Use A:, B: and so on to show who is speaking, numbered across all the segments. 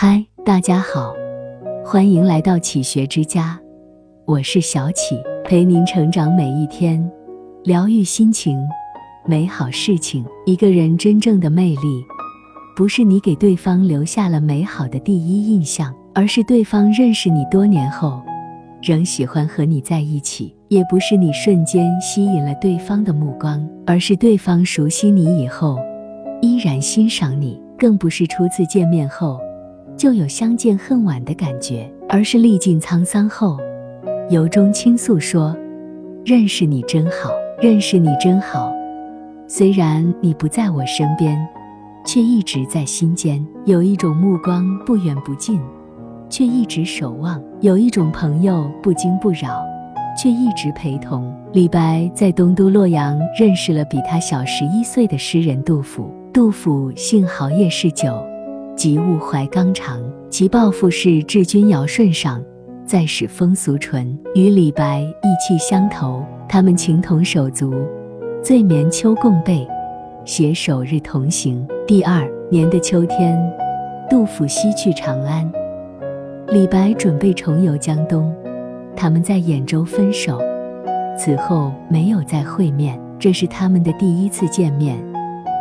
A: 嗨，大家好，欢迎来到启学之家，我是小启，陪您成长每一天，疗愈心情，美好事情。一个人真正的魅力，不是你给对方留下了美好的第一印象，而是对方认识你多年后，仍喜欢和你在一起；也不是你瞬间吸引了对方的目光，而是对方熟悉你以后，依然欣赏你；更不是初次见面后。就有相见恨晚的感觉，而是历尽沧桑后，由衷倾诉说：“认识你真好，认识你真好。虽然你不在我身边，却一直在心间。有一种目光不远不近，却一直守望；有一种朋友不惊不扰，却一直陪同。”李白在东都洛阳认识了比他小十一岁的诗人杜甫。杜甫性豪业嗜酒。及物怀纲常，其抱负是治君尧舜上，再使风俗淳。与李白意气相投，他们情同手足，醉眠秋共被，携手日同行。第二年的秋天，杜甫西去长安，李白准备重游江东，他们在兖州分手，此后没有再会面。这是他们的第一次见面，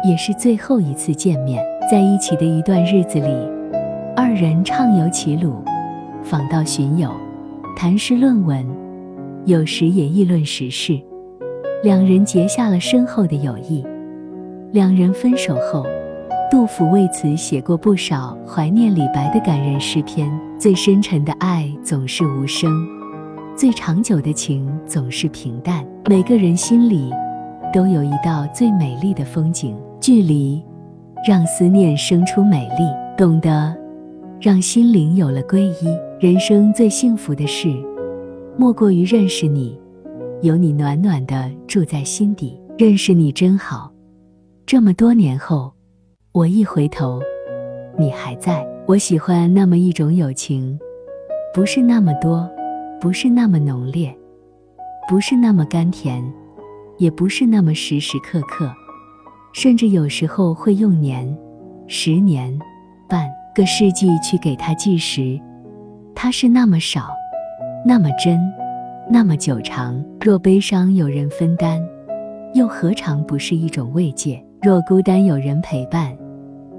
A: 也是最后一次见面。在一起的一段日子里，二人畅游齐鲁，访道寻友，谈诗论文，有时也议论时事。两人结下了深厚的友谊。两人分手后，杜甫为此写过不少怀念李白的感人诗篇。最深沉的爱总是无声，最长久的情总是平淡。每个人心里都有一道最美丽的风景，距离。让思念生出美丽，懂得让心灵有了皈依。人生最幸福的事，莫过于认识你，有你暖暖的住在心底。认识你真好，这么多年后，我一回头，你还在。我喜欢那么一种友情，不是那么多，不是那么浓烈，不是那么甘甜，也不是那么时时刻刻。甚至有时候会用年、十年、半个世纪去给他计时，它是那么少，那么真，那么久长。若悲伤有人分担，又何尝不是一种慰藉？若孤单有人陪伴，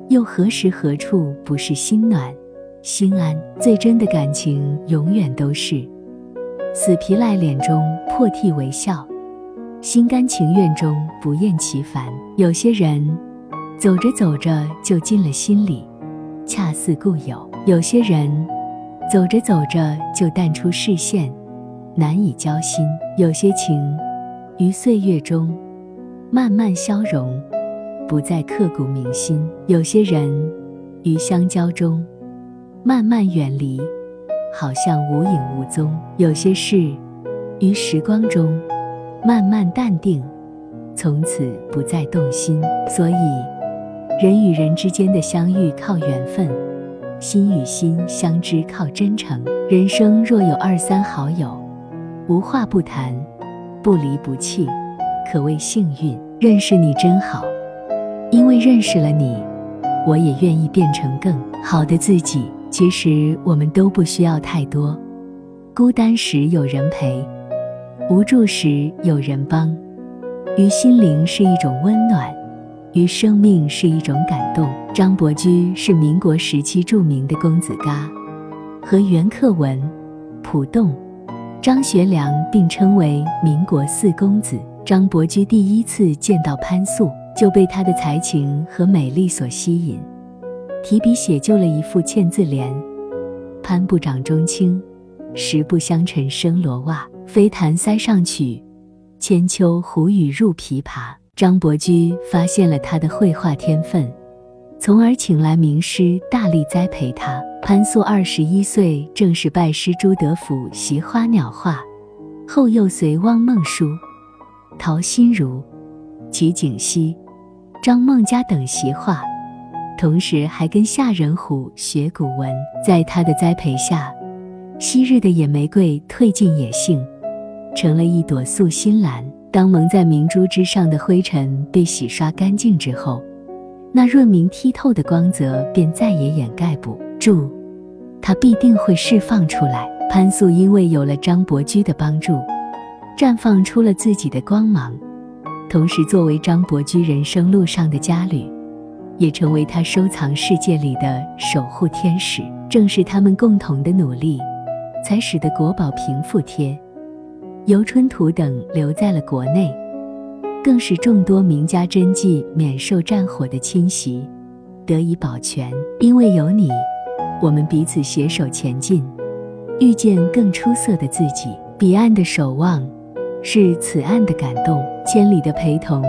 A: 又何时何处不是心暖、心安？最真的感情，永远都是死皮赖脸中破涕为笑。心甘情愿中不厌其烦。有些人走着走着就进了心里，恰似故友；有些人走着走着就淡出视线，难以交心。有些情于岁月中慢慢消融，不再刻骨铭心；有些人于相交中慢慢远离，好像无影无踪；有些事于时光中。慢慢淡定，从此不再动心。所以，人与人之间的相遇靠缘分，心与心相知靠真诚。人生若有二三好友，无话不谈，不离不弃，可谓幸运。认识你真好，因为认识了你，我也愿意变成更好的自己。其实我们都不需要太多，孤单时有人陪。无助时有人帮，于心灵是一种温暖，于生命是一种感动。张伯驹是民国时期著名的公子嘎，和袁克文、浦栋、张学良并称为民国四公子。张伯驹第一次见到潘素，就被她的才情和美丽所吸引，提笔写就了一副嵌字联：“潘部长中青，实不相称生罗袜。”飞弹塞上曲，千秋胡语入琵琶。张伯驹发现了他的绘画天分，从而请来名师大力栽培他。潘素二十一岁，正式拜师朱德甫习花鸟画，后又随汪孟舒、陶心如、瞿景熙、张梦佳等习画，同时还跟夏仁虎学古文。在他的栽培下，昔日的野玫瑰褪尽野性。成了一朵素心兰。当蒙在明珠之上的灰尘被洗刷干净之后，那润明剔透的光泽便再也掩盖不住：它必定会释放出来。潘素因为有了张伯驹的帮助，绽放出了自己的光芒，同时作为张伯驹人生路上的佳侣，也成为他收藏世界里的守护天使。正是他们共同的努力，才使得国宝平复贴、游春图等留在了国内，更是众多名家真迹免受战火的侵袭，得以保全。因为有你，我们彼此携手前进。遇见更出色的自己，彼岸的守望是此岸的感动，千里的陪同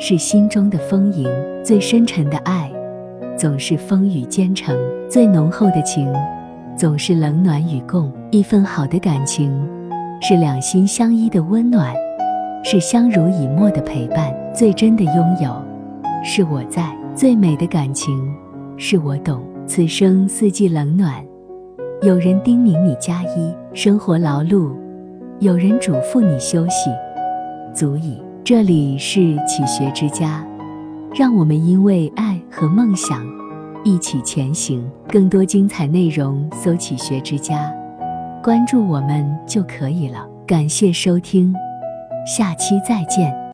A: 是心中的丰盈。最深沉的爱总是风雨兼程，最浓厚的情总是冷暖与共。一份好的感情是两心相依的温暖，是相濡以沫的陪伴。最真的拥有是我在，最美的感情是我懂。此生四季冷暖。有人叮咛你加衣，生活劳碌；有人嘱咐你休息，足矣。这里是启学之家，让我们因为爱和梦想一起前行。更多精彩内容，搜“启学之家”，关注我们就可以了。感谢收听，下期再见。